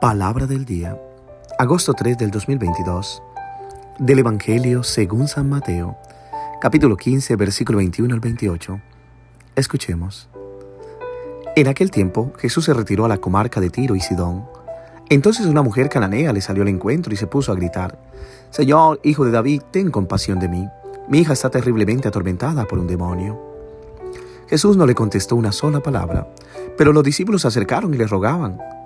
Palabra del día, agosto 3 del 2022, del Evangelio según San Mateo, capítulo 15, versículo 21 al 28. Escuchemos. En aquel tiempo Jesús se retiró a la comarca de Tiro y Sidón. Entonces una mujer cananea le salió al encuentro y se puso a gritar, Señor, hijo de David, ten compasión de mí. Mi hija está terriblemente atormentada por un demonio. Jesús no le contestó una sola palabra, pero los discípulos se acercaron y le rogaban,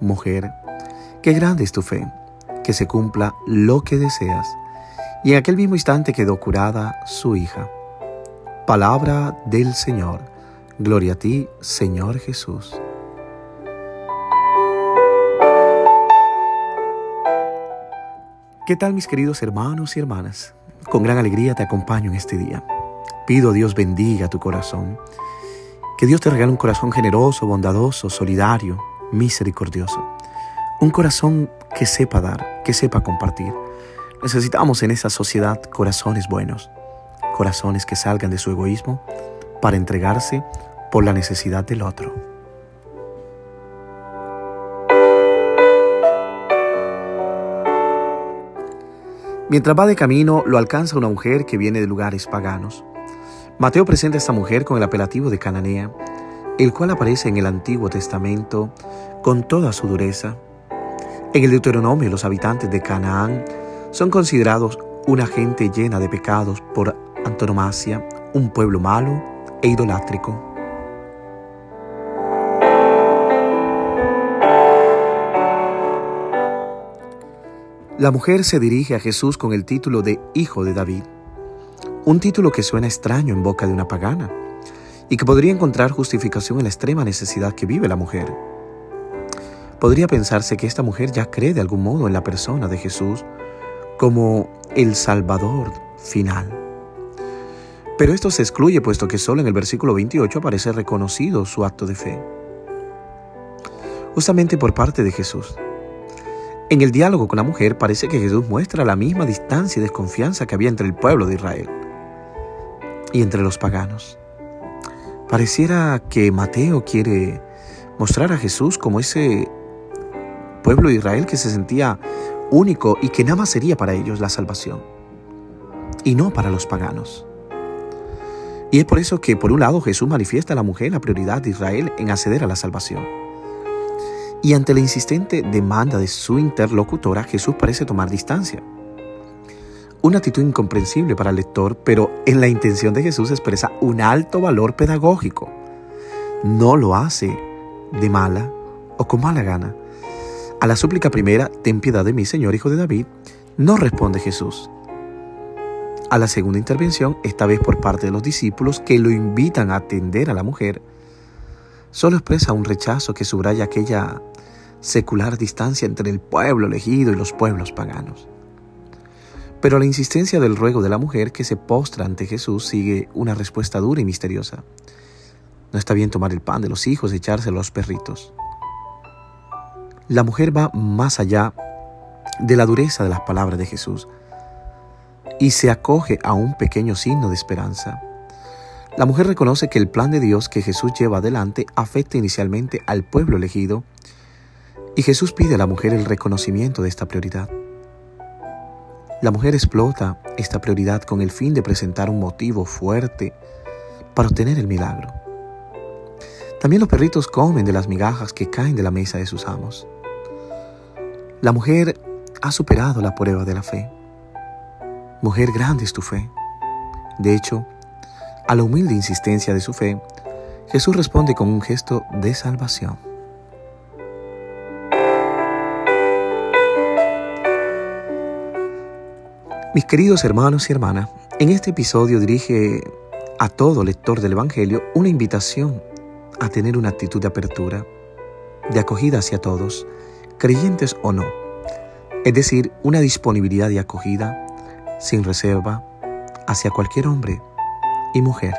Mujer, qué grande es tu fe, que se cumpla lo que deseas. Y en aquel mismo instante quedó curada su hija. Palabra del Señor. Gloria a ti, Señor Jesús. ¿Qué tal mis queridos hermanos y hermanas? Con gran alegría te acompaño en este día. Pido a Dios bendiga tu corazón. Que Dios te regale un corazón generoso, bondadoso, solidario, misericordioso. Un corazón que sepa dar, que sepa compartir. Necesitamos en esa sociedad corazones buenos, corazones que salgan de su egoísmo para entregarse por la necesidad del otro. Mientras va de camino, lo alcanza una mujer que viene de lugares paganos. Mateo presenta a esta mujer con el apelativo de Cananea, el cual aparece en el Antiguo Testamento con toda su dureza. En el Deuteronomio, los habitantes de Canaán son considerados una gente llena de pecados por antonomasia, un pueblo malo e idolátrico. La mujer se dirige a Jesús con el título de Hijo de David, un título que suena extraño en boca de una pagana y que podría encontrar justificación en la extrema necesidad que vive la mujer. Podría pensarse que esta mujer ya cree de algún modo en la persona de Jesús como el Salvador final. Pero esto se excluye puesto que solo en el versículo 28 aparece reconocido su acto de fe. Justamente por parte de Jesús. En el diálogo con la mujer parece que Jesús muestra la misma distancia y desconfianza que había entre el pueblo de Israel y entre los paganos. Pareciera que Mateo quiere mostrar a Jesús como ese pueblo de Israel que se sentía único y que nada más sería para ellos la salvación y no para los paganos. Y es por eso que por un lado Jesús manifiesta a la mujer la prioridad de Israel en acceder a la salvación. Y ante la insistente demanda de su interlocutora, Jesús parece tomar distancia. Una actitud incomprensible para el lector, pero en la intención de Jesús expresa un alto valor pedagógico. No lo hace de mala o con mala gana. A la súplica primera, ten piedad de mí, Señor Hijo de David, no responde Jesús. A la segunda intervención, esta vez por parte de los discípulos que lo invitan a atender a la mujer, solo expresa un rechazo que subraya aquella secular distancia entre el pueblo elegido y los pueblos paganos. Pero la insistencia del ruego de la mujer que se postra ante Jesús sigue una respuesta dura y misteriosa. No está bien tomar el pan de los hijos y echárselo a los perritos. La mujer va más allá de la dureza de las palabras de Jesús y se acoge a un pequeño signo de esperanza. La mujer reconoce que el plan de Dios que Jesús lleva adelante afecta inicialmente al pueblo elegido y Jesús pide a la mujer el reconocimiento de esta prioridad. La mujer explota esta prioridad con el fin de presentar un motivo fuerte para obtener el milagro. También los perritos comen de las migajas que caen de la mesa de sus amos. La mujer ha superado la prueba de la fe. Mujer, grande es tu fe. De hecho, a la humilde insistencia de su fe, Jesús responde con un gesto de salvación. Mis queridos hermanos y hermanas, en este episodio dirige a todo lector del Evangelio una invitación a tener una actitud de apertura, de acogida hacia todos, creyentes o no, es decir, una disponibilidad y acogida sin reserva hacia cualquier hombre y mujer.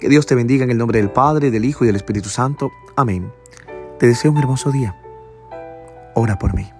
Que Dios te bendiga en el nombre del Padre, del Hijo y del Espíritu Santo. Amén. Te deseo un hermoso día. Ora por mí.